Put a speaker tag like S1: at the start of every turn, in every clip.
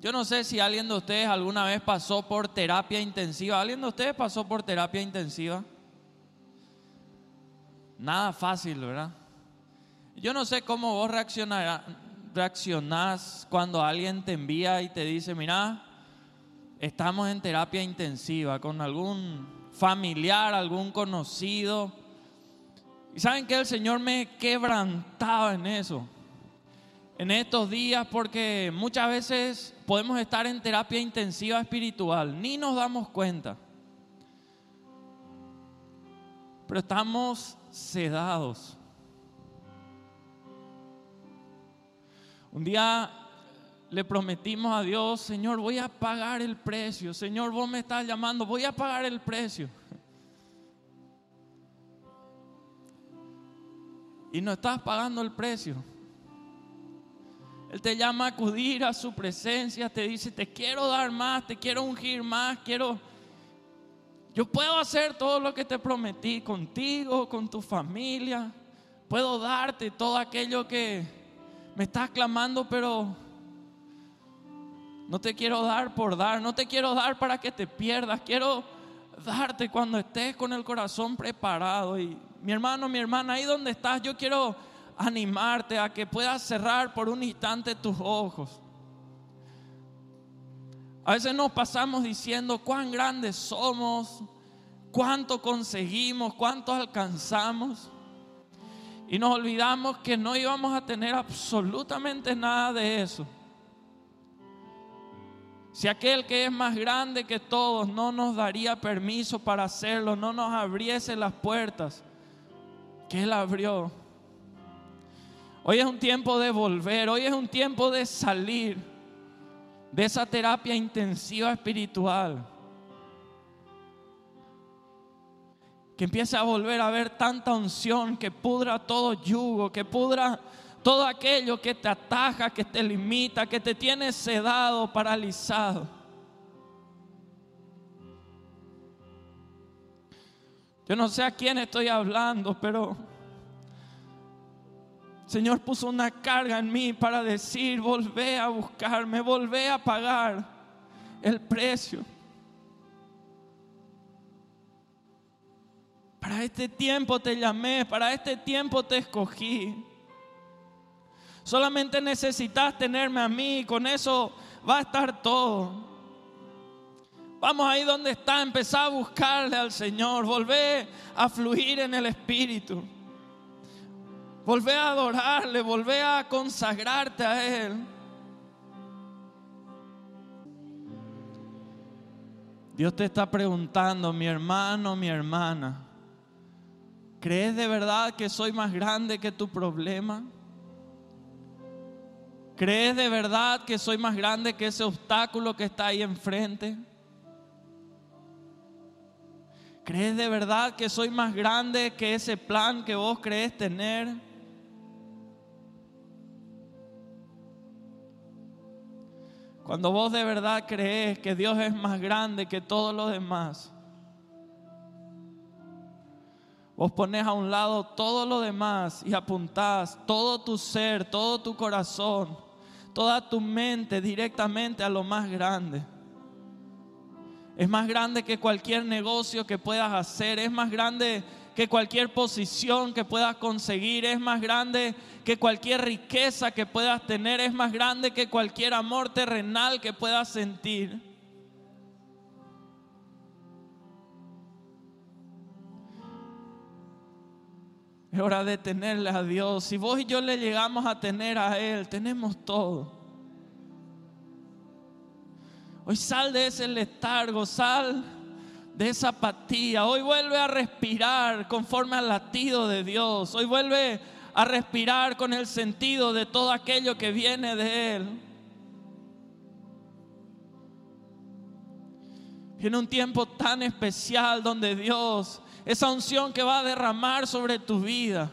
S1: Yo no sé si alguien de ustedes alguna vez pasó por terapia intensiva. ¿Alguien de ustedes pasó por terapia intensiva? Nada fácil, ¿verdad? Yo no sé cómo vos reaccionás cuando alguien te envía y te dice, mira, estamos en terapia intensiva con algún familiar, algún conocido. Y saben que el Señor me quebrantaba en eso, en estos días, porque muchas veces podemos estar en terapia intensiva espiritual, ni nos damos cuenta. Pero estamos sedados. Un día le prometimos a Dios, Señor, voy a pagar el precio. Señor, vos me estás llamando, voy a pagar el precio. Y no estás pagando el precio. Él te llama a acudir a su presencia, te dice, te quiero dar más, te quiero ungir más, quiero... Yo puedo hacer todo lo que te prometí contigo, con tu familia. Puedo darte todo aquello que me estás clamando, pero no te quiero dar por dar, no te quiero dar para que te pierdas, quiero darte cuando estés con el corazón preparado. Y mi hermano, mi hermana, ahí donde estás, yo quiero animarte a que puedas cerrar por un instante tus ojos. A veces nos pasamos diciendo cuán grandes somos, cuánto conseguimos, cuánto alcanzamos. Y nos olvidamos que no íbamos a tener absolutamente nada de eso si aquel que es más grande que todos no nos daría permiso para hacerlo, no nos abriese las puertas que Él abrió. Hoy es un tiempo de volver, hoy es un tiempo de salir de esa terapia intensiva espiritual. Que empiece a volver a ver tanta unción, que pudra todo yugo, que pudra todo aquello que te ataja, que te limita, que te tiene sedado, paralizado. Yo no sé a quién estoy hablando, pero Señor puso una carga en mí para decir, volvé a buscarme, volvé a pagar el precio. Para este tiempo te llamé, para este tiempo te escogí. Solamente necesitas tenerme a mí, con eso va a estar todo. Vamos ahí donde está, empezar a buscarle al Señor, volver a fluir en el Espíritu. Volver a adorarle, volver a consagrarte a Él. Dios te está preguntando, mi hermano, mi hermana, ¿crees de verdad que soy más grande que tu problema? ¿Crees de verdad que soy más grande que ese obstáculo que está ahí enfrente? ¿Crees de verdad que soy más grande que ese plan que vos crees tener? Cuando vos de verdad crees que Dios es más grande que todo lo demás, vos pones a un lado todo lo demás y apuntás todo tu ser, todo tu corazón toda tu mente directamente a lo más grande. Es más grande que cualquier negocio que puedas hacer, es más grande que cualquier posición que puedas conseguir, es más grande que cualquier riqueza que puedas tener, es más grande que cualquier amor terrenal que puedas sentir. Es hora de tenerle a Dios. Si vos y yo le llegamos a tener a Él, tenemos todo. Hoy sal de ese letargo, sal de esa apatía. Hoy vuelve a respirar conforme al latido de Dios. Hoy vuelve a respirar con el sentido de todo aquello que viene de Él. Viene un tiempo tan especial donde Dios esa unción que va a derramar sobre tu vida.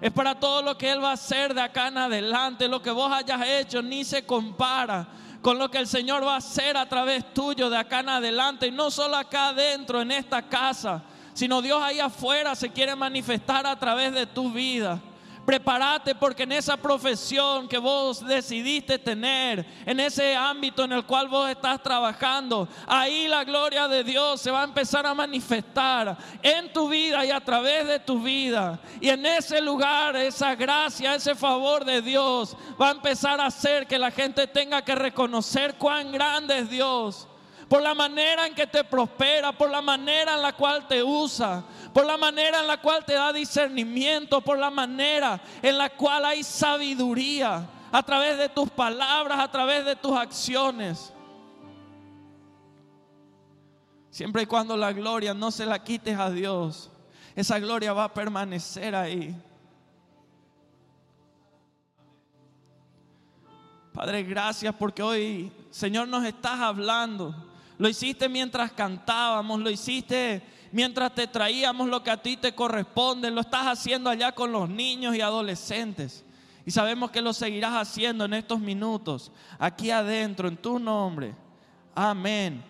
S1: Es para todo lo que Él va a hacer de acá en adelante. Lo que vos hayas hecho ni se compara con lo que el Señor va a hacer a través tuyo de acá en adelante. Y no solo acá adentro, en esta casa, sino Dios ahí afuera se quiere manifestar a través de tu vida. Prepárate porque en esa profesión que vos decidiste tener, en ese ámbito en el cual vos estás trabajando, ahí la gloria de Dios se va a empezar a manifestar en tu vida y a través de tu vida. Y en ese lugar, esa gracia, ese favor de Dios va a empezar a hacer que la gente tenga que reconocer cuán grande es Dios por la manera en que te prospera, por la manera en la cual te usa, por la manera en la cual te da discernimiento, por la manera en la cual hay sabiduría a través de tus palabras, a través de tus acciones. Siempre y cuando la gloria no se la quites a Dios, esa gloria va a permanecer ahí. Padre, gracias porque hoy, Señor, nos estás hablando lo hiciste mientras cantábamos, lo hiciste mientras te traíamos lo que a ti te corresponde, lo estás haciendo allá con los niños y adolescentes. Y sabemos que lo seguirás haciendo en estos minutos, aquí adentro, en tu nombre. Amén.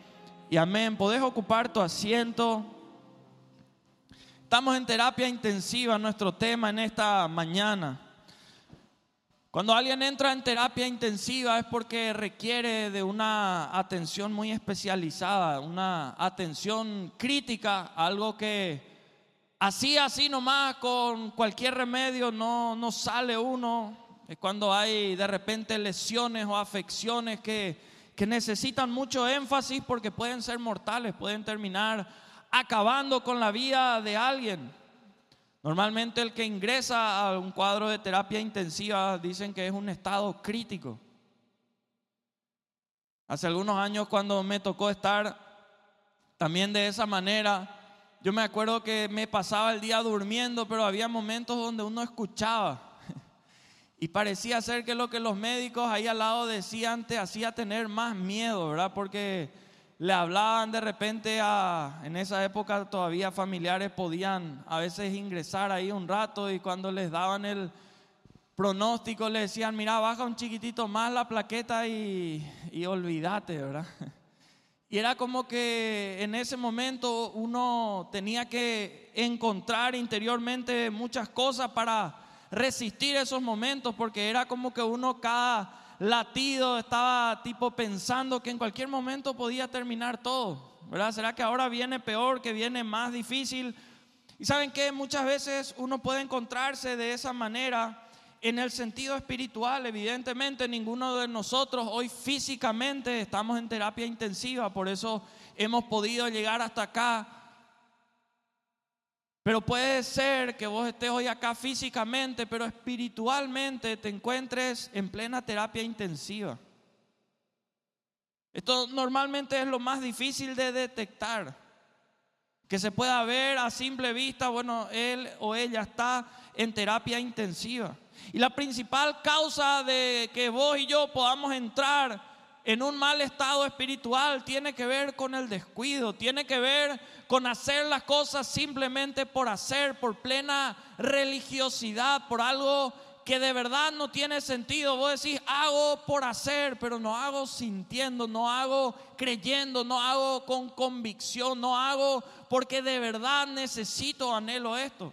S1: Y amén. Podés ocupar tu asiento. Estamos en terapia intensiva, nuestro tema en esta mañana. Cuando alguien entra en terapia intensiva es porque requiere de una atención muy especializada, una atención crítica, algo que así, así nomás, con cualquier remedio no, no sale uno. Es cuando hay de repente lesiones o afecciones que, que necesitan mucho énfasis porque pueden ser mortales, pueden terminar acabando con la vida de alguien. Normalmente el que ingresa a un cuadro de terapia intensiva dicen que es un estado crítico. Hace algunos años cuando me tocó estar también de esa manera, yo me acuerdo que me pasaba el día durmiendo, pero había momentos donde uno escuchaba. Y parecía ser que lo que los médicos ahí al lado decían te hacía tener más miedo, ¿verdad? Porque le hablaban de repente a, en esa época todavía familiares podían a veces ingresar ahí un rato y cuando les daban el pronóstico le decían, mira, baja un chiquitito más la plaqueta y, y olvídate, ¿verdad? Y era como que en ese momento uno tenía que encontrar interiormente muchas cosas para resistir esos momentos, porque era como que uno cada latido, estaba tipo pensando que en cualquier momento podía terminar todo. ¿Verdad? ¿Será que ahora viene peor, que viene más difícil? Y saben que muchas veces uno puede encontrarse de esa manera en el sentido espiritual. Evidentemente ninguno de nosotros hoy físicamente estamos en terapia intensiva, por eso hemos podido llegar hasta acá pero puede ser que vos estés hoy acá físicamente, pero espiritualmente te encuentres en plena terapia intensiva. Esto normalmente es lo más difícil de detectar. Que se pueda ver a simple vista, bueno, él o ella está en terapia intensiva. Y la principal causa de que vos y yo podamos entrar en un mal estado espiritual tiene que ver con el descuido, tiene que ver con hacer las cosas simplemente por hacer, por plena religiosidad, por algo que de verdad no tiene sentido. Vos decís, hago por hacer, pero no hago sintiendo, no hago creyendo, no hago con convicción, no hago porque de verdad necesito, anhelo esto.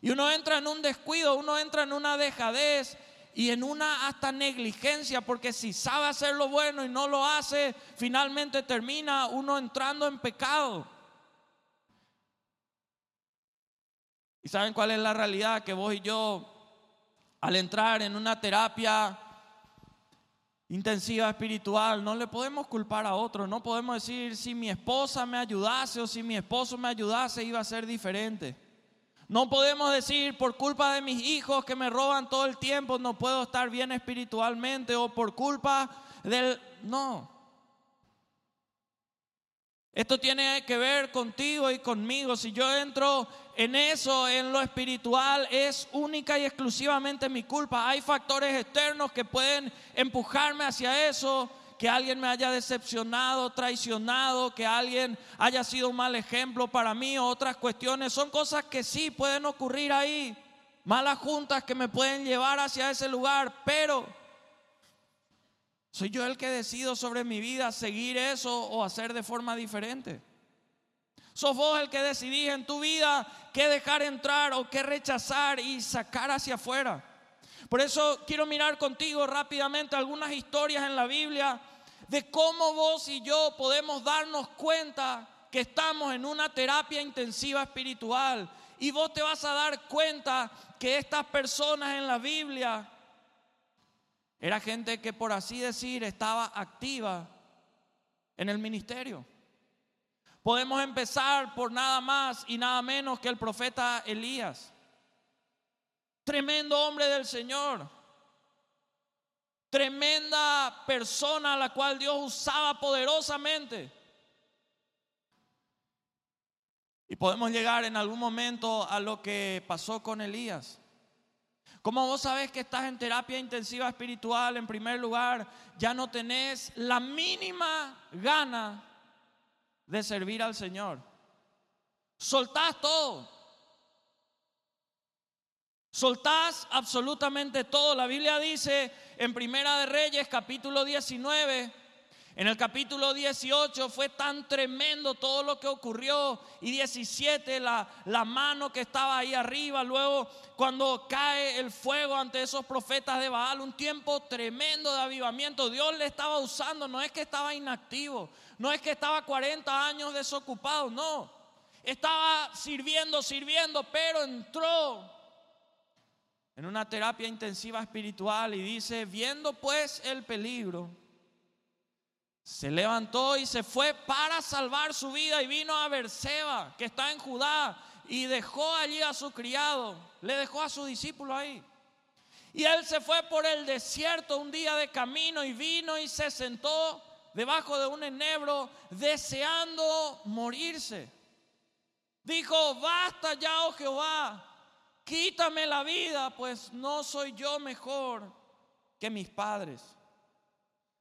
S1: Y uno entra en un descuido, uno entra en una dejadez y en una hasta negligencia, porque si sabe hacer lo bueno y no lo hace, finalmente termina uno entrando en pecado. ¿Y saben cuál es la realidad? Que vos y yo, al entrar en una terapia intensiva espiritual, no le podemos culpar a otro, no podemos decir si mi esposa me ayudase o si mi esposo me ayudase iba a ser diferente. No podemos decir por culpa de mis hijos que me roban todo el tiempo no puedo estar bien espiritualmente o por culpa del... No. Esto tiene que ver contigo y conmigo. Si yo entro en eso, en lo espiritual, es única y exclusivamente mi culpa. Hay factores externos que pueden empujarme hacia eso que alguien me haya decepcionado, traicionado, que alguien haya sido un mal ejemplo para mí, otras cuestiones. Son cosas que sí pueden ocurrir ahí, malas juntas que me pueden llevar hacia ese lugar, pero soy yo el que decido sobre mi vida seguir eso o hacer de forma diferente. Sos vos el que decidís en tu vida qué dejar entrar o qué rechazar y sacar hacia afuera. Por eso quiero mirar contigo rápidamente algunas historias en la Biblia de cómo vos y yo podemos darnos cuenta que estamos en una terapia intensiva espiritual. Y vos te vas a dar cuenta que estas personas en la Biblia era gente que por así decir estaba activa en el ministerio. Podemos empezar por nada más y nada menos que el profeta Elías. Tremendo hombre del Señor. Tremenda persona a la cual Dios usaba poderosamente. Y podemos llegar en algún momento a lo que pasó con Elías. Como vos sabés que estás en terapia intensiva espiritual, en primer lugar, ya no tenés la mínima gana de servir al Señor. Soltás todo. Soltás absolutamente todo. La Biblia dice en Primera de Reyes, capítulo 19, en el capítulo 18 fue tan tremendo todo lo que ocurrió. Y 17 la, la mano que estaba ahí arriba, luego cuando cae el fuego ante esos profetas de Baal, un tiempo tremendo de avivamiento, Dios le estaba usando, no es que estaba inactivo, no es que estaba 40 años desocupado, no, estaba sirviendo, sirviendo, pero entró en una terapia intensiva espiritual y dice, viendo pues el peligro, se levantó y se fue para salvar su vida y vino a Berseba, que está en Judá, y dejó allí a su criado, le dejó a su discípulo ahí. Y él se fue por el desierto un día de camino y vino y se sentó debajo de un enebro deseando morirse. Dijo, basta ya, oh Jehová, quítame la vida, pues no soy yo mejor que mis padres.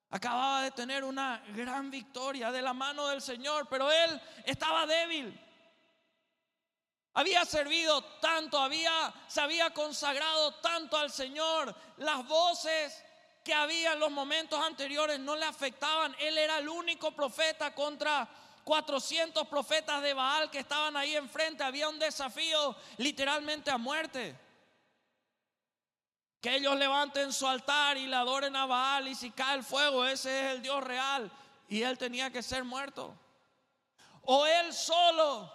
S1: Acababa de tener una gran victoria de la mano del Señor, pero él estaba débil. Había servido tanto, había, se había consagrado tanto al Señor. Las voces que había en los momentos anteriores no le afectaban. Él era el único profeta contra 400 profetas de Baal que estaban ahí enfrente. Había un desafío literalmente a muerte. Que ellos levanten su altar y le adoren a Baal y si cae el fuego, ese es el Dios real. Y él tenía que ser muerto. O él solo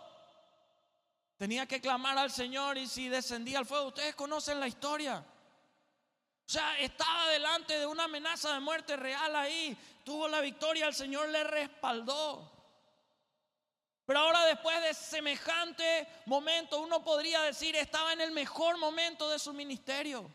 S1: tenía que clamar al Señor y si descendía el fuego, ustedes conocen la historia. O sea, estaba delante de una amenaza de muerte real ahí. Tuvo la victoria, el Señor le respaldó. Pero ahora después de semejante momento, uno podría decir, estaba en el mejor momento de su ministerio.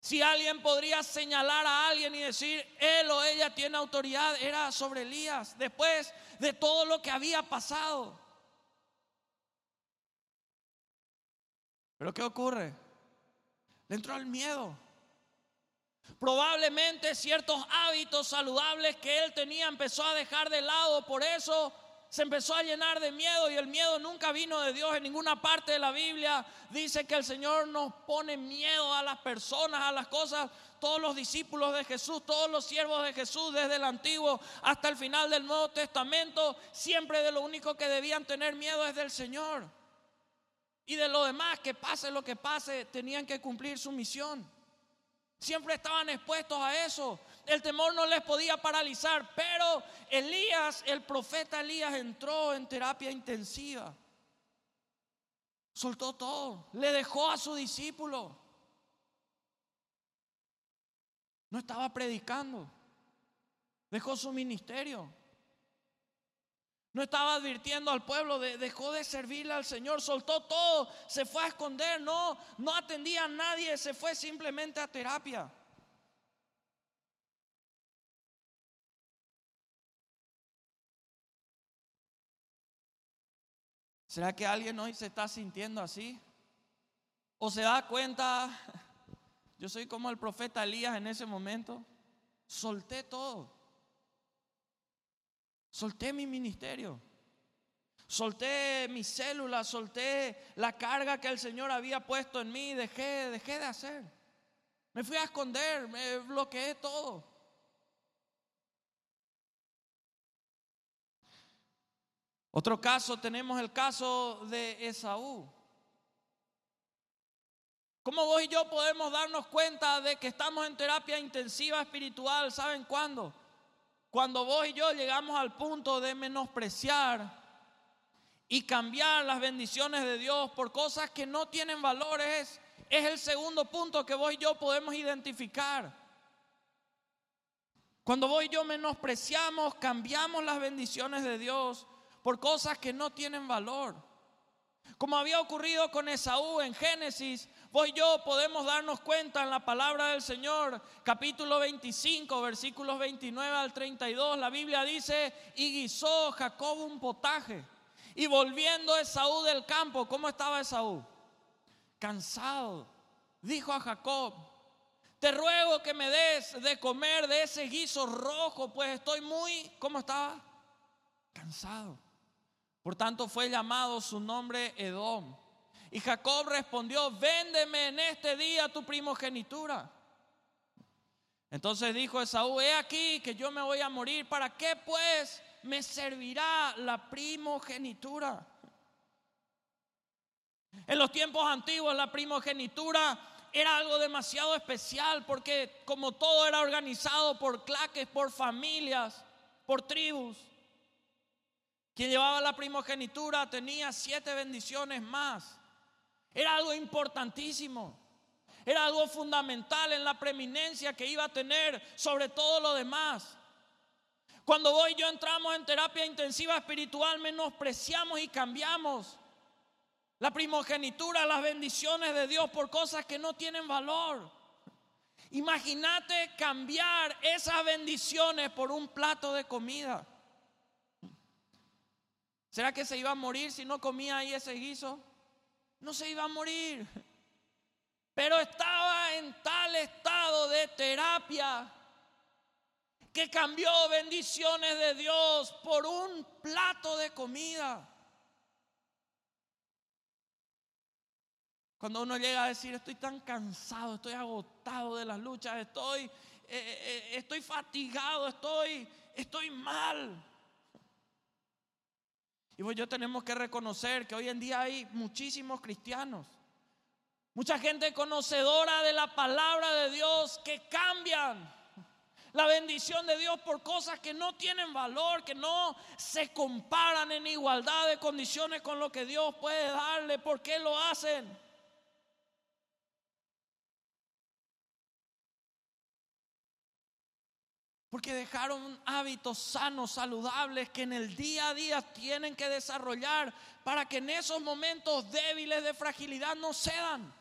S1: Si alguien podría señalar a alguien y decir, él o ella tiene autoridad, era sobre Elías, después de todo lo que había pasado. Pero ¿qué ocurre? Le entró el miedo. Probablemente ciertos hábitos saludables que él tenía empezó a dejar de lado, por eso se empezó a llenar de miedo y el miedo nunca vino de Dios en ninguna parte de la Biblia. Dice que el Señor nos pone miedo a las personas, a las cosas. Todos los discípulos de Jesús, todos los siervos de Jesús, desde el Antiguo hasta el final del Nuevo Testamento, siempre de lo único que debían tener miedo es del Señor. Y de lo demás, que pase lo que pase, tenían que cumplir su misión. Siempre estaban expuestos a eso. El temor no les podía paralizar, pero Elías, el profeta Elías, entró en terapia intensiva. Soltó todo, le dejó a su discípulo. No estaba predicando, dejó su ministerio. No estaba advirtiendo al pueblo, dejó de servirle al Señor, soltó todo, se fue a esconder, no, no atendía a nadie, se fue simplemente a terapia. ¿Será que alguien hoy se está sintiendo así? ¿O se da cuenta, yo soy como el profeta Elías en ese momento? Solté todo. Solté mi ministerio. Solté mis células, solté la carga que el Señor había puesto en mí, dejé, dejé de hacer. Me fui a esconder, me bloqueé todo. Otro caso, tenemos el caso de Esaú. ¿Cómo vos y yo podemos darnos cuenta de que estamos en terapia intensiva espiritual? ¿Saben cuándo? Cuando vos y yo llegamos al punto de menospreciar y cambiar las bendiciones de Dios por cosas que no tienen valores, es el segundo punto que vos y yo podemos identificar. Cuando vos y yo menospreciamos, cambiamos las bendiciones de Dios por cosas que no tienen valor. Como había ocurrido con Esaú en Génesis, vos y yo podemos darnos cuenta en la palabra del Señor, capítulo 25, versículos 29 al 32, la Biblia dice, y guisó Jacob un potaje. Y volviendo Esaú del campo, ¿cómo estaba Esaú? Cansado. Dijo a Jacob, te ruego que me des de comer de ese guiso rojo, pues estoy muy, ¿cómo estaba? Cansado. Por tanto fue llamado su nombre Edom. Y Jacob respondió, véndeme en este día tu primogenitura. Entonces dijo Esaú, he aquí que yo me voy a morir, ¿para qué pues me servirá la primogenitura? En los tiempos antiguos la primogenitura era algo demasiado especial porque como todo era organizado por claques, por familias, por tribus. Quien llevaba la primogenitura tenía siete bendiciones más. Era algo importantísimo. Era algo fundamental en la preeminencia que iba a tener sobre todo lo demás. Cuando vos y yo entramos en terapia intensiva espiritual, menospreciamos y cambiamos la primogenitura, las bendiciones de Dios por cosas que no tienen valor. Imagínate cambiar esas bendiciones por un plato de comida. ¿Será que se iba a morir si no comía ahí ese guiso? No se iba a morir. Pero estaba en tal estado de terapia que cambió bendiciones de Dios por un plato de comida. Cuando uno llega a decir, estoy tan cansado, estoy agotado de las luchas, estoy, eh, eh, estoy fatigado, estoy, estoy mal. Y pues yo tenemos que reconocer que hoy en día hay muchísimos cristianos, mucha gente conocedora de la palabra de Dios que cambian la bendición de Dios por cosas que no tienen valor, que no se comparan en igualdad de condiciones con lo que Dios puede darle. ¿Por qué lo hacen? Porque dejaron hábitos sanos, saludables, que en el día a día tienen que desarrollar para que en esos momentos débiles de fragilidad no cedan.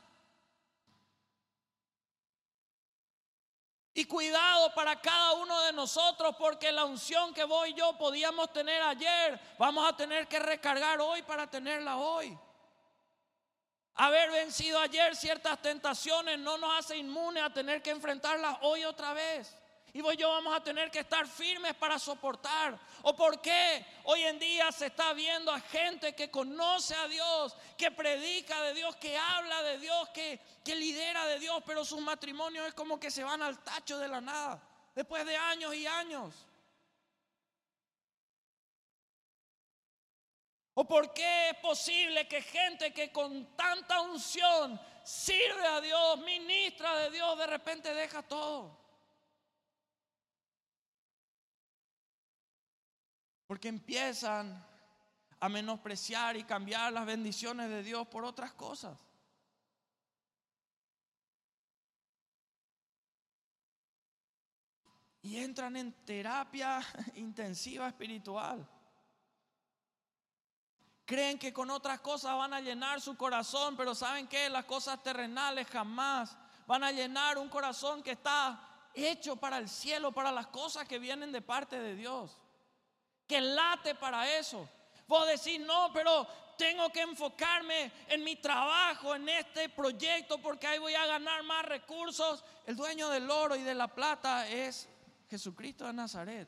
S1: Y cuidado para cada uno de nosotros, porque la unción que vos y yo podíamos tener ayer, vamos a tener que recargar hoy para tenerla hoy. Haber vencido ayer ciertas tentaciones no nos hace inmunes a tener que enfrentarlas hoy otra vez. Y vos yo vamos a tener que estar firmes para soportar. ¿O por qué hoy en día se está viendo a gente que conoce a Dios, que predica de Dios, que habla de Dios, que, que lidera de Dios, pero sus matrimonios es como que se van al tacho de la nada, después de años y años? ¿O por qué es posible que gente que con tanta unción sirve a Dios, ministra de Dios, de repente deja todo? Porque empiezan a menospreciar y cambiar las bendiciones de Dios por otras cosas. Y entran en terapia intensiva espiritual. Creen que con otras cosas van a llenar su corazón, pero ¿saben qué? Las cosas terrenales jamás van a llenar un corazón que está hecho para el cielo, para las cosas que vienen de parte de Dios que late para eso. Vos decís, no, pero tengo que enfocarme en mi trabajo, en este proyecto, porque ahí voy a ganar más recursos. El dueño del oro y de la plata es Jesucristo de Nazaret.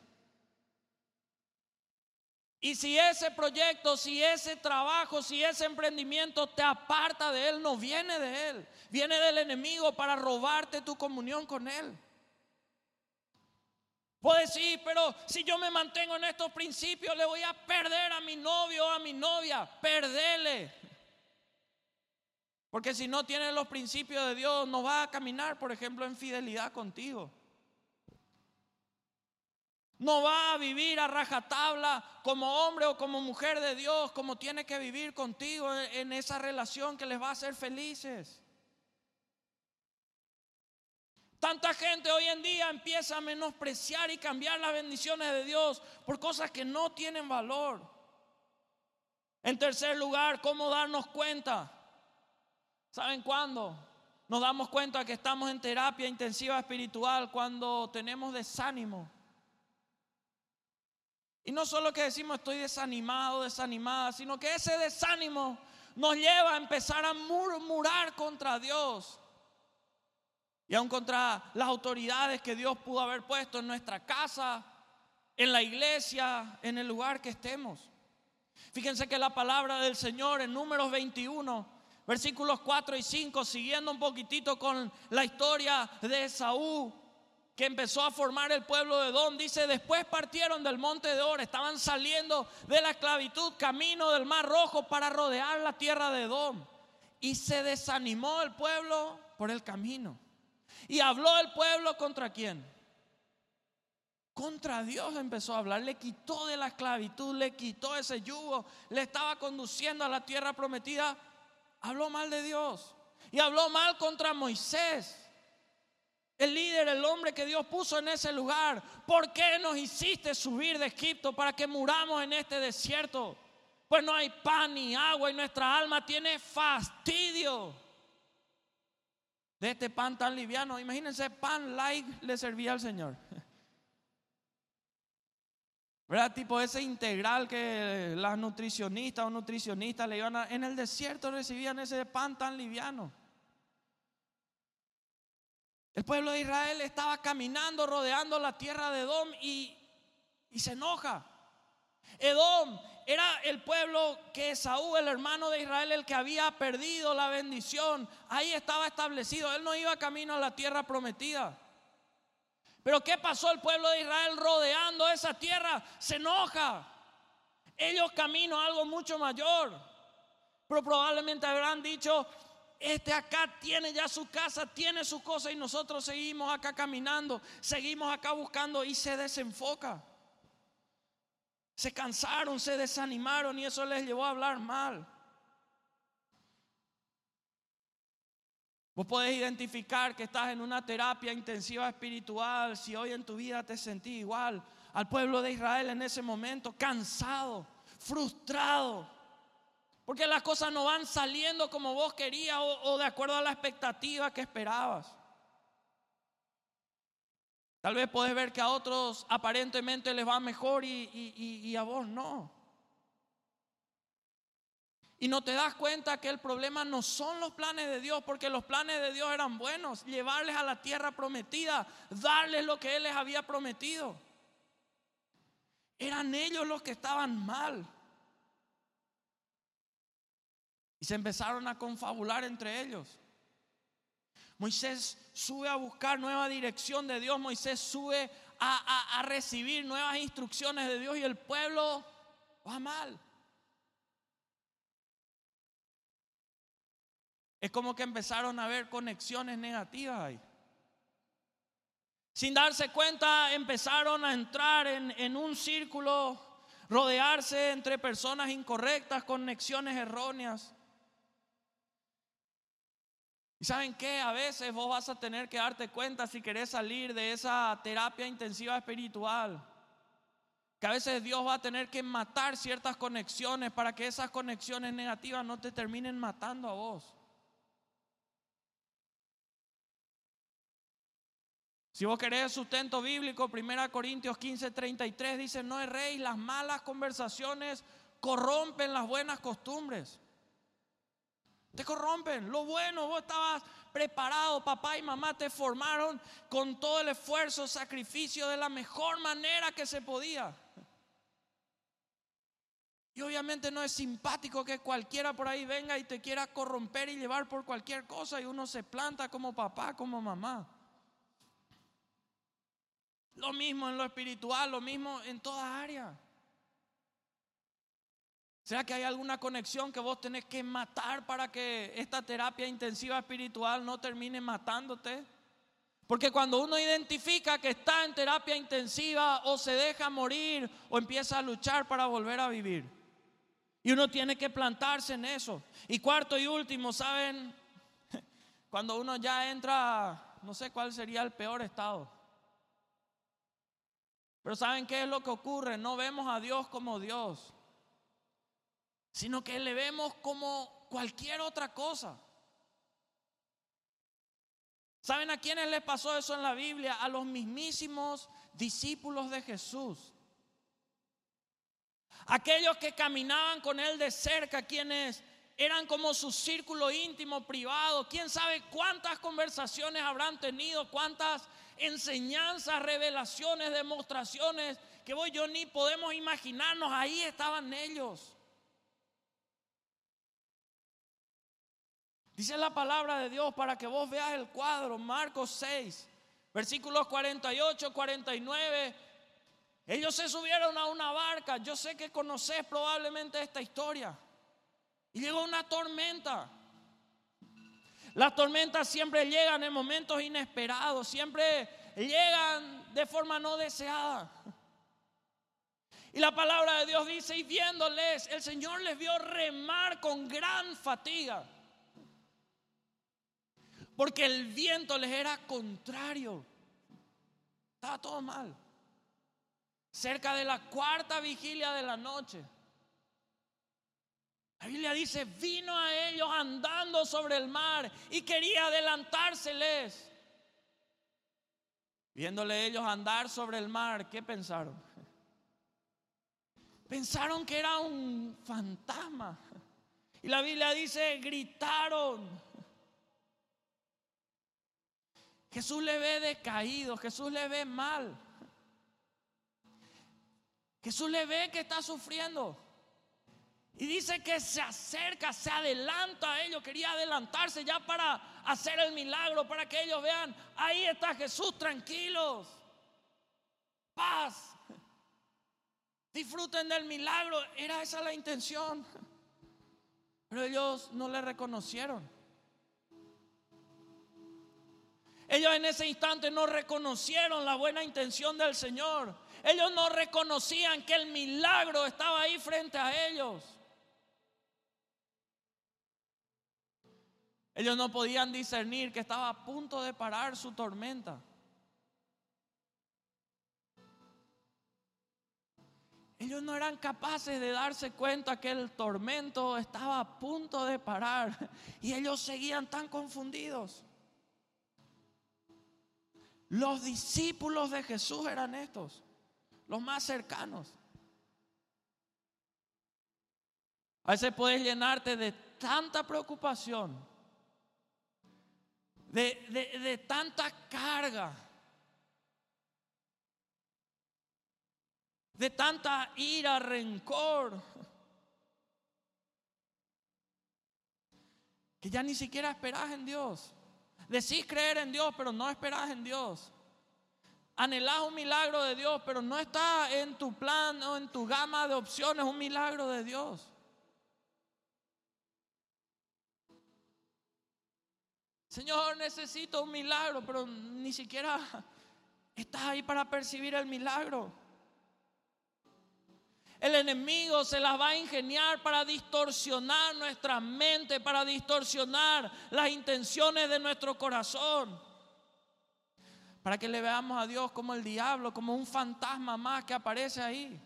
S1: Y si ese proyecto, si ese trabajo, si ese emprendimiento te aparta de Él, no viene de Él, viene del enemigo para robarte tu comunión con Él. Puede decir, pero si yo me mantengo en estos principios, le voy a perder a mi novio o a mi novia. Perdele. Porque si no tiene los principios de Dios, no va a caminar, por ejemplo, en fidelidad contigo. No va a vivir a rajatabla como hombre o como mujer de Dios, como tiene que vivir contigo en esa relación que les va a hacer felices. Tanta gente hoy en día empieza a menospreciar y cambiar las bendiciones de Dios por cosas que no tienen valor. En tercer lugar, ¿cómo darnos cuenta? ¿Saben cuándo? Nos damos cuenta que estamos en terapia intensiva espiritual cuando tenemos desánimo. Y no solo que decimos estoy desanimado, desanimada, sino que ese desánimo nos lleva a empezar a murmurar contra Dios y aún contra las autoridades que Dios pudo haber puesto en nuestra casa, en la iglesia, en el lugar que estemos. Fíjense que la palabra del Señor en números 21, versículos 4 y 5, siguiendo un poquitito con la historia de Saúl, que empezó a formar el pueblo de Edom, dice, después partieron del monte de Or, estaban saliendo de la esclavitud, camino del mar rojo para rodear la tierra de Edom. Y se desanimó el pueblo por el camino. Y habló el pueblo contra quién? Contra Dios empezó a hablar, le quitó de la esclavitud, le quitó ese yugo, le estaba conduciendo a la tierra prometida. Habló mal de Dios y habló mal contra Moisés, el líder, el hombre que Dios puso en ese lugar. ¿Por qué nos hiciste subir de Egipto para que muramos en este desierto? Pues no hay pan ni agua y nuestra alma tiene fastidio de este pan tan liviano. Imagínense, pan light le servía al Señor. ¿Verdad? Tipo ese integral que las nutricionistas o nutricionistas le iban a... En el desierto recibían ese pan tan liviano. El pueblo de Israel estaba caminando, rodeando la tierra de Edom y, y se enoja. Edom era el pueblo que Saúl, el hermano de Israel, el que había perdido la bendición. Ahí estaba establecido. Él no iba camino a la tierra prometida. Pero ¿qué pasó el pueblo de Israel rodeando esa tierra? Se enoja. Ellos camino a algo mucho mayor. Pero probablemente habrán dicho, este acá tiene ya su casa, tiene su cosa y nosotros seguimos acá caminando, seguimos acá buscando y se desenfoca. Se cansaron, se desanimaron y eso les llevó a hablar mal. Vos podés identificar que estás en una terapia intensiva espiritual si hoy en tu vida te sentís igual al pueblo de Israel en ese momento, cansado, frustrado, porque las cosas no van saliendo como vos querías o, o de acuerdo a la expectativa que esperabas. Tal vez puedes ver que a otros aparentemente les va mejor y, a vos no. Y no te das cuenta que el problema no son los planes de Dios, porque los planes de Dios eran buenos, llevarles a la tierra prometida, darles lo que Él les había prometido. Eran ellos los que estaban mal. Y se empezaron a confabular entre ellos. Moisés sube a buscar nueva dirección de Dios. Moisés sube a, recibir nuevas instrucciones de Dios y el pueblo va mal. Es como que empezaron a ver conexiones negativas ahí. Sin darse cuenta, empezaron a entrar en, en un círculo, rodearse entre personas incorrectas, conexiones erróneas. ¿Y saben qué? A veces vos vas a tener que darte cuenta si querés salir de esa terapia intensiva espiritual. Que a veces Dios va a tener que matar ciertas conexiones para que esas conexiones negativas no te terminen matando a vos. Si vos querés sustento bíblico, 1 Corintios 15, 33 dice, no erréis, las malas conversaciones corrompen las buenas costumbres. Te corrompen. Lo bueno, vos estabas preparado, papá y mamá te formaron con todo el esfuerzo, sacrificio de la mejor manera que se podía. Y obviamente no es simpático que cualquiera por ahí venga y te quiera corromper y llevar por cualquier cosa y uno se planta como papá, como mamá. Lo mismo en lo espiritual, lo mismo en toda área. ¿Será que hay alguna conexión que vos tenés que matar para que esta terapia intensiva espiritual no termine matándote? Porque cuando uno identifica que está en terapia intensiva o se deja morir o empieza a luchar para volver a vivir. Y uno tiene que plantarse en eso. Y cuarto y último, ¿saben? Cuando uno ya entra, no sé cuál sería el peor estado. Pero ¿saben qué es lo que ocurre? No vemos a Dios como Dios sino que le vemos como cualquier otra cosa. ¿Saben a quiénes les pasó eso en la Biblia? A los mismísimos discípulos de Jesús. Aquellos que caminaban con Él de cerca, quienes eran como su círculo íntimo, privado. ¿Quién sabe cuántas conversaciones habrán tenido? ¿Cuántas enseñanzas, revelaciones, demostraciones que voy yo ni podemos imaginarnos? Ahí estaban ellos. Dice la palabra de Dios para que vos veas el cuadro, Marcos 6, versículos 48, 49. Ellos se subieron a una barca. Yo sé que conoces probablemente esta historia. Y llegó una tormenta. Las tormentas siempre llegan en momentos inesperados, siempre llegan de forma no deseada. Y la palabra de Dios dice, y viéndoles, el Señor les vio remar con gran fatiga porque el viento les era contrario. Estaba todo mal. Cerca de la cuarta vigilia de la noche. La Biblia dice, vino a ellos andando sobre el mar y quería adelantárseles. Viéndole ellos andar sobre el mar, ¿qué pensaron? Pensaron que era un fantasma. Y la Biblia dice, gritaron Jesús le ve decaído, Jesús le ve mal. Jesús le ve que está sufriendo. Y dice que se acerca, se adelanta a ellos. Quería adelantarse ya para hacer el milagro, para que ellos vean, ahí está Jesús, tranquilos. Paz. Disfruten del milagro. Era esa la intención. Pero ellos no le reconocieron. Ellos en ese instante no reconocieron la buena intención del Señor. Ellos no reconocían que el milagro estaba ahí frente a ellos. Ellos no podían discernir que estaba a punto de parar su tormenta. Ellos no eran capaces de darse cuenta que el tormento estaba a punto de parar y ellos seguían tan confundidos. Los discípulos de Jesús eran estos, los más cercanos. A veces puedes llenarte de tanta preocupación, de, de tanta carga, de tanta ira, rencor, que ya ni siquiera esperas en Dios. Decís creer en Dios, pero no esperás en Dios. Anhelás un milagro de Dios, pero no está en tu plan o en tu gama de opciones un milagro de Dios. Señor, necesito un milagro, pero ni siquiera estás ahí para percibir el milagro. El enemigo se las va a ingeniar para distorsionar nuestra mente, para distorsionar las intenciones de nuestro corazón. Para que le veamos a Dios como el diablo, como un fantasma más que aparece ahí.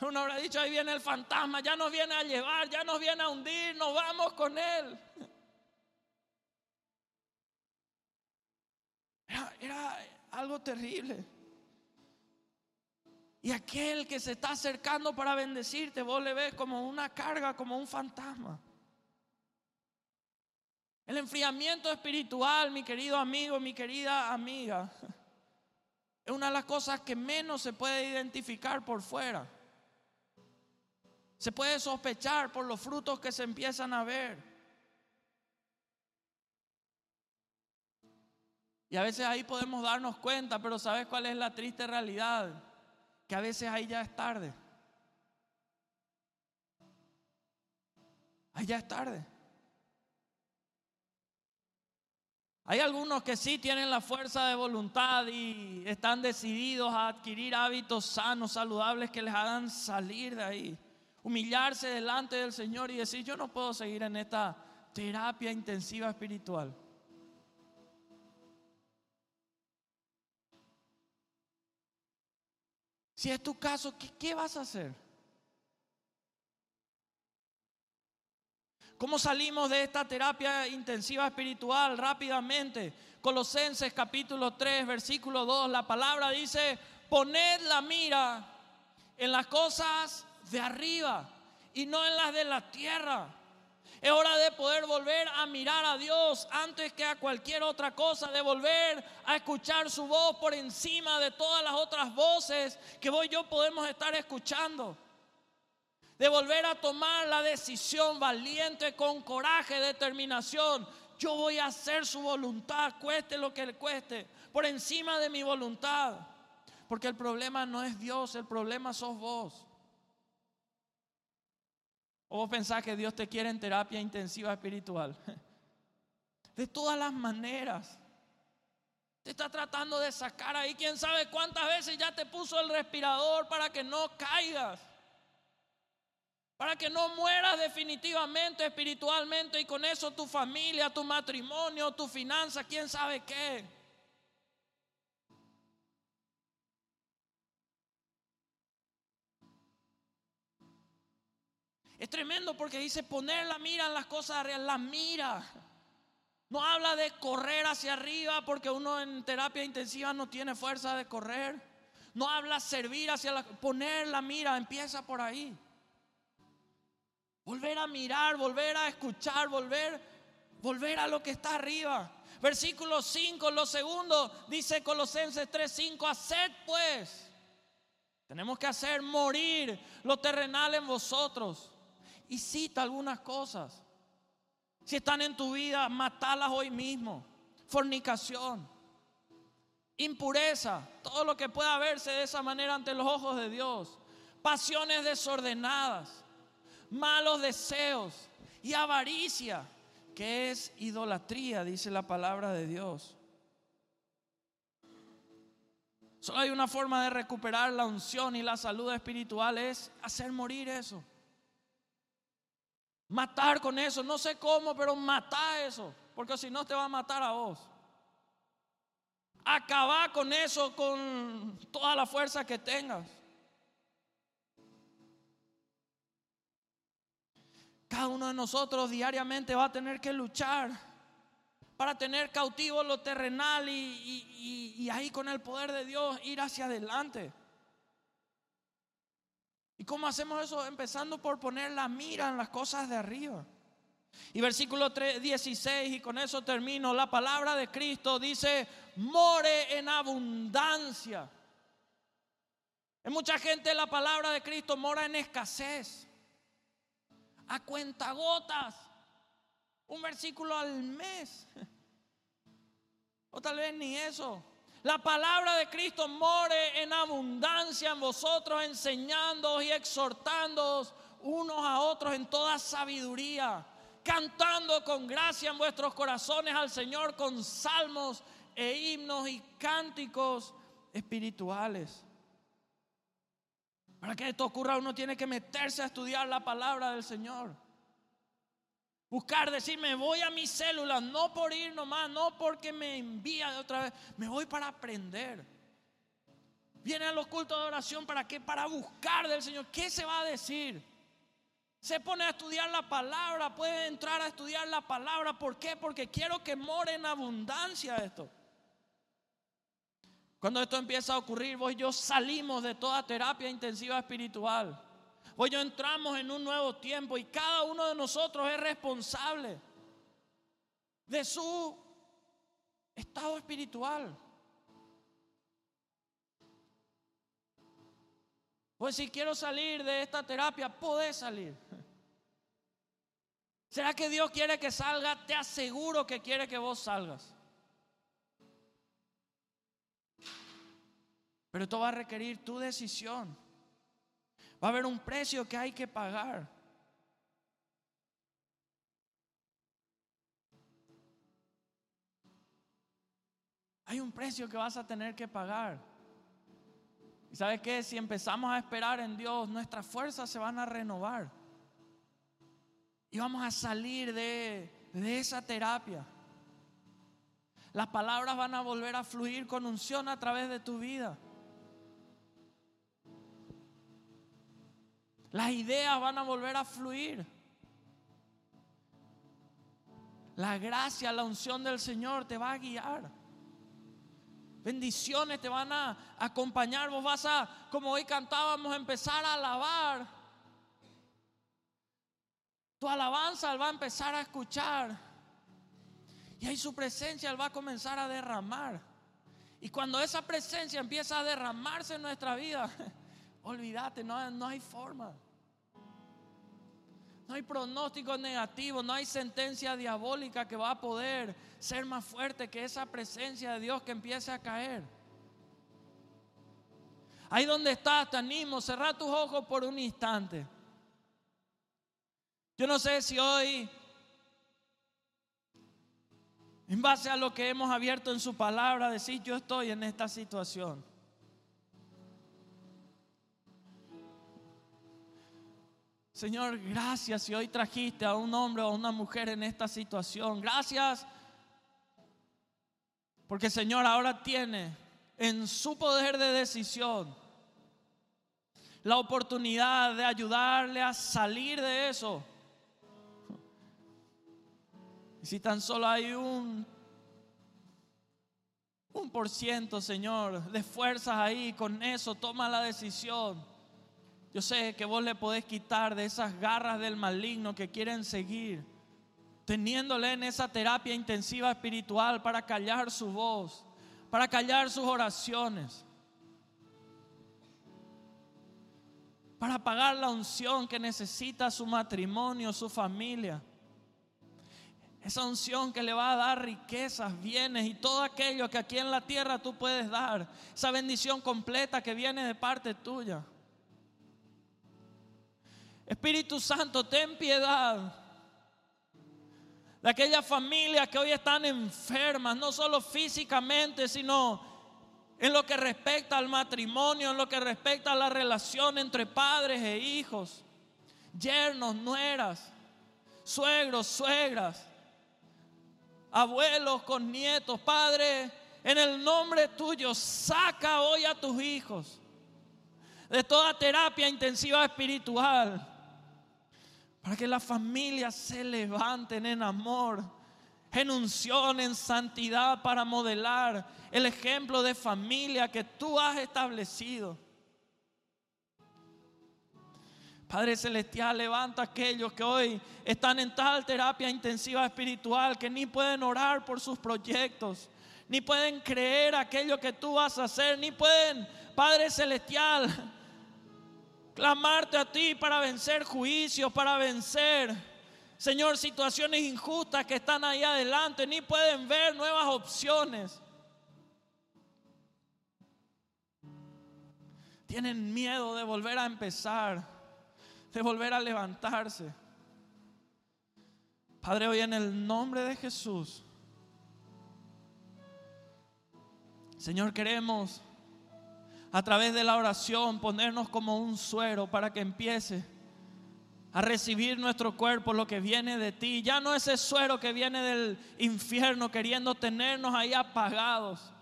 S1: Uno habrá dicho, ahí viene el fantasma, ya nos viene a llevar, ya nos viene a hundir, nos vamos con él. Era, era, algo terrible. Y aquel que se está acercando para bendecirte, vos le ves como una carga, como un fantasma. El enfriamiento espiritual, mi querido amigo, mi querida amiga, es una de las cosas que menos se puede identificar por fuera. Se puede sospechar por los frutos que se empiezan a ver. Y a veces ahí podemos darnos cuenta, pero ¿sabes cuál es la triste realidad? Que a veces ahí ya es tarde. Ahí ya es tarde. Hay algunos que sí tienen la fuerza de voluntad y están decididos a adquirir hábitos sanos, saludables que les hagan salir de ahí. Humillarse delante del Señor y decir, yo no puedo seguir en esta terapia intensiva espiritual. Si es tu caso, ¿qué, vas a hacer? ¿Cómo salimos de esta terapia intensiva espiritual rápidamente? Colosenses capítulo 3, versículo 2, la palabra dice, poned la mira en las cosas de arriba y no en las de la tierra. Es hora de poder volver a mirar a Dios antes que a cualquier otra cosa, de volver a escuchar su voz por encima de todas las otras voces que vos y yo podemos estar escuchando. De volver a tomar la decisión valiente, con coraje, determinación. Yo voy a hacer su voluntad, cueste lo que le cueste, por encima de mi voluntad. Porque el problema no es Dios, el problema sos vos. ¿O vos pensás que Dios te quiere en terapia intensiva espiritual? De todas las maneras. Te está tratando de sacar ahí. Quién sabe cuántas veces ya te puso el respirador para que no caigas. Para que no mueras definitivamente espiritualmente y con eso tu familia, tu matrimonio, tu finanza, quién sabe qué. Es tremendo porque dice poner la mira en las cosas reales, la mira. No habla de correr hacia arriba porque uno en terapia intensiva no tiene fuerza de correr. No habla servir hacia la poner la mira, empieza por ahí. Volver a mirar, volver a escuchar, volver volver a lo que está arriba. Versículo 5, lo segundo dice Colosenses 3:5, haced pues. Tenemos que hacer morir lo terrenal en vosotros y cita algunas cosas. Si están en tu vida, matalas hoy mismo. Fornicación, impureza, todo lo que pueda verse de esa manera ante los ojos de Dios. Pasiones desordenadas, malos deseos y avaricia, que es idolatría, dice la palabra de Dios. Solo hay una forma de recuperar la unción y la salud espiritual, es hacer morir eso. Matar con eso, no sé cómo, pero mata eso, porque si no te va a matar a vos. Acabar con eso con toda la fuerza que tengas. Cada uno de nosotros diariamente va a tener que luchar para tener cautivo lo terrenal y, y ahí con el poder de Dios ir hacia adelante. ¿Y cómo hacemos eso? Empezando por poner la mira en las cosas de arriba. Y versículo 16, y con eso termino, la palabra de Cristo dice, more en abundancia. En mucha gente la palabra de Cristo mora en escasez, a cuentagotas, un versículo al mes, o tal vez ni eso. La palabra de Cristo more en abundancia en vosotros, enseñándoos y exhortándoos unos a otros en toda sabiduría, cantando con gracia en vuestros corazones al Señor con salmos e himnos y cánticos espirituales. Para que esto ocurra uno tiene que meterse a estudiar la palabra del Señor. Buscar, decirme voy a mis células, no por ir nomás, no porque me envía de otra vez, me voy para aprender. Viene a los cultos de oración para qué? Para buscar del Señor. ¿Qué se va a decir? Se pone a estudiar la palabra, puede entrar a estudiar la palabra. ¿Por qué? Porque quiero que more en abundancia esto. Cuando esto empieza a ocurrir, vos y yo salimos de toda terapia intensiva espiritual. Hoy ya entramos en un nuevo tiempo y cada uno de nosotros es responsable de su estado espiritual. Pues si quiero salir de esta terapia, podés salir. ¿Será que Dios quiere que salga? Te aseguro que quiere que vos salgas. Pero esto va a requerir tu decisión. Va a haber un precio que hay que pagar. Hay un precio que vas a tener que pagar. ¿Y sabes qué? Si empezamos a esperar en Dios, nuestras fuerzas se van a renovar. Y vamos a salir de, de esa terapia. Las palabras van a volver a fluir con unción a través de tu vida. Las ideas van a volver a fluir. La gracia, la unción del Señor te va a guiar. Bendiciones te van a acompañar. Vos vas a, como hoy cantábamos, empezar a alabar. Tu alabanza Él va a empezar a escuchar. Y ahí su presencia Él va a comenzar a derramar. Y cuando esa presencia empieza a derramarse en nuestra vida, olvídate, no, no hay forma. No hay pronóstico negativo, no hay sentencia diabólica que va a poder ser más fuerte que esa presencia de Dios que empiece a caer. Ahí donde estás, te animo, cerrar tus ojos por un instante. Yo no sé si hoy, en base a lo que hemos abierto en su palabra, decir yo estoy en esta situación. Señor, gracias si hoy trajiste a un hombre o a una mujer en esta situación. Gracias porque Señor ahora tiene en su poder de decisión la oportunidad de ayudarle a salir de eso. Y si tan solo hay un un por ciento, Señor, de fuerzas ahí, con eso toma la decisión yo sé que vos le podés quitar de esas garras del maligno que quieren seguir, teniéndole en esa terapia intensiva espiritual para callar su voz, para callar sus oraciones, para pagar la unción que necesita su matrimonio, su familia. Esa unción que le va a dar riquezas, bienes y todo aquello que aquí en la tierra tú puedes dar. Esa bendición completa que viene de parte tuya. Espíritu Santo, ten piedad de aquellas familias que hoy están enfermas, no solo físicamente, sino en lo que respecta al matrimonio, en lo que respecta a la relación entre padres e hijos, yernos, nueras, suegros, suegras, abuelos con nietos, Padre, en el nombre tuyo, saca hoy a tus hijos de toda terapia intensiva espiritual para que las familias se levanten en amor, en unción, en santidad, para modelar el ejemplo de familia que tú has establecido. Padre Celestial, levanta a aquellos que hoy están en tal terapia intensiva espiritual que ni pueden orar por sus proyectos, ni pueden creer aquello que tú vas a hacer, ni pueden, Padre Celestial, clamarte a ti para vencer juicios, para vencer, Señor, situaciones injustas que están ahí adelante, ni pueden ver nuevas opciones. Tienen miedo de volver a empezar, de volver a levantarse. Padre, hoy en el nombre de Jesús, Señor, queremos a través de la oración ponernos como un suero para que empiece a recibir nuestro cuerpo lo que viene de ti. Ya no ese suero que viene del infierno queriendo tenernos ahí apagados,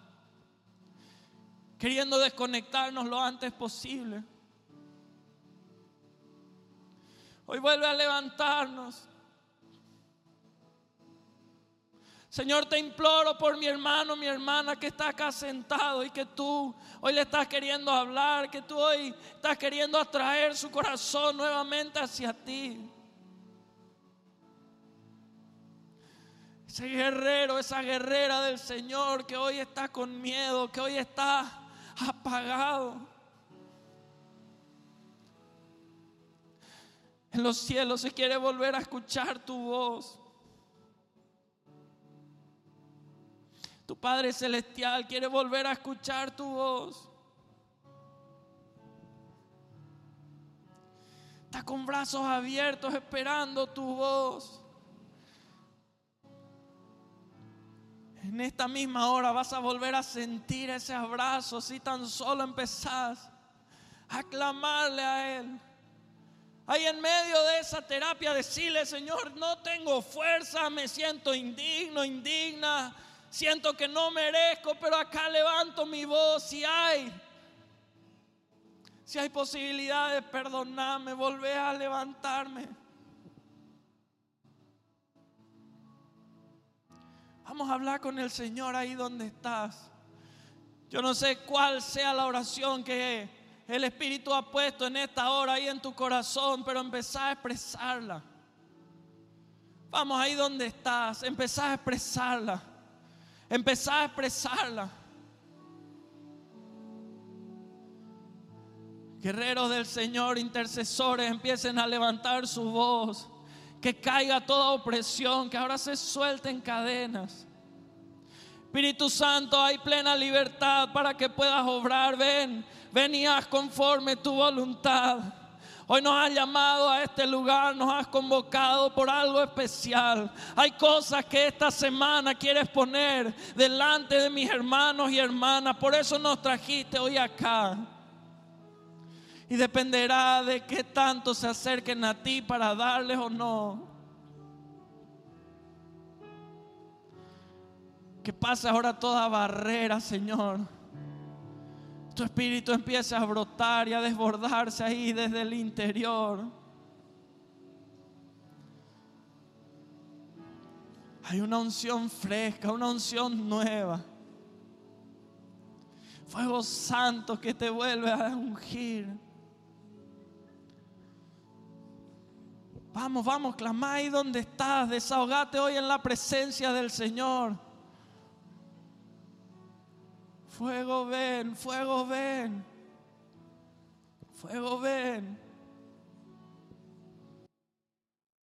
S1: queriendo desconectarnos lo antes posible. Hoy vuelve a levantarnos Señor, te imploro por mi hermano, mi hermana que está acá sentado y que tú hoy le estás queriendo hablar, que tú hoy estás queriendo atraer su corazón nuevamente hacia ti. Ese guerrero, esa guerrera del Señor que hoy está con miedo, que hoy está apagado. En los cielos se quiere volver a escuchar tu voz. Tu Padre Celestial quiere volver a escuchar tu voz. Está con brazos abiertos esperando tu voz. En esta misma hora vas a volver a sentir ese abrazo si tan solo empezás a clamarle a Él. Ahí en medio de esa terapia decirle, Señor, no tengo fuerza, me siento indigno, indigna, siento que no merezco, pero acá levanto mi voz si hay. Si hay posibilidad de perdonarme, volver a levantarme. Vamos a hablar con el Señor ahí donde estás. Yo no sé cuál sea la oración que el Espíritu ha puesto en esta hora ahí en tu corazón, pero empezá a expresarla. Vamos ahí donde estás, empezá a expresarla. Empezá a expresarla. Guerreros del Señor, intercesores, empiecen a levantar su voz que caiga toda opresión, que ahora se suelten cadenas. Espíritu Santo, hay plena libertad para que puedas obrar. Ven, ven y haz conforme tu voluntad. Hoy nos has llamado a este lugar, nos has convocado por algo especial. Hay cosas que esta semana quieres poner delante de mis hermanos y hermanas. Por eso nos trajiste hoy acá. Y dependerá de qué tanto se acerquen a ti para darles o no. Que pase ahora toda barrera, Señor. Tu espíritu empiece a brotar y a desbordarse ahí desde el interior. Hay una unción fresca, una unción nueva. Fuego santo que te vuelve a ungir. Vamos, vamos, clama ahí donde estás. Desahogate hoy en la presencia del Señor. Fuego ven, fuego ven, fuego ven.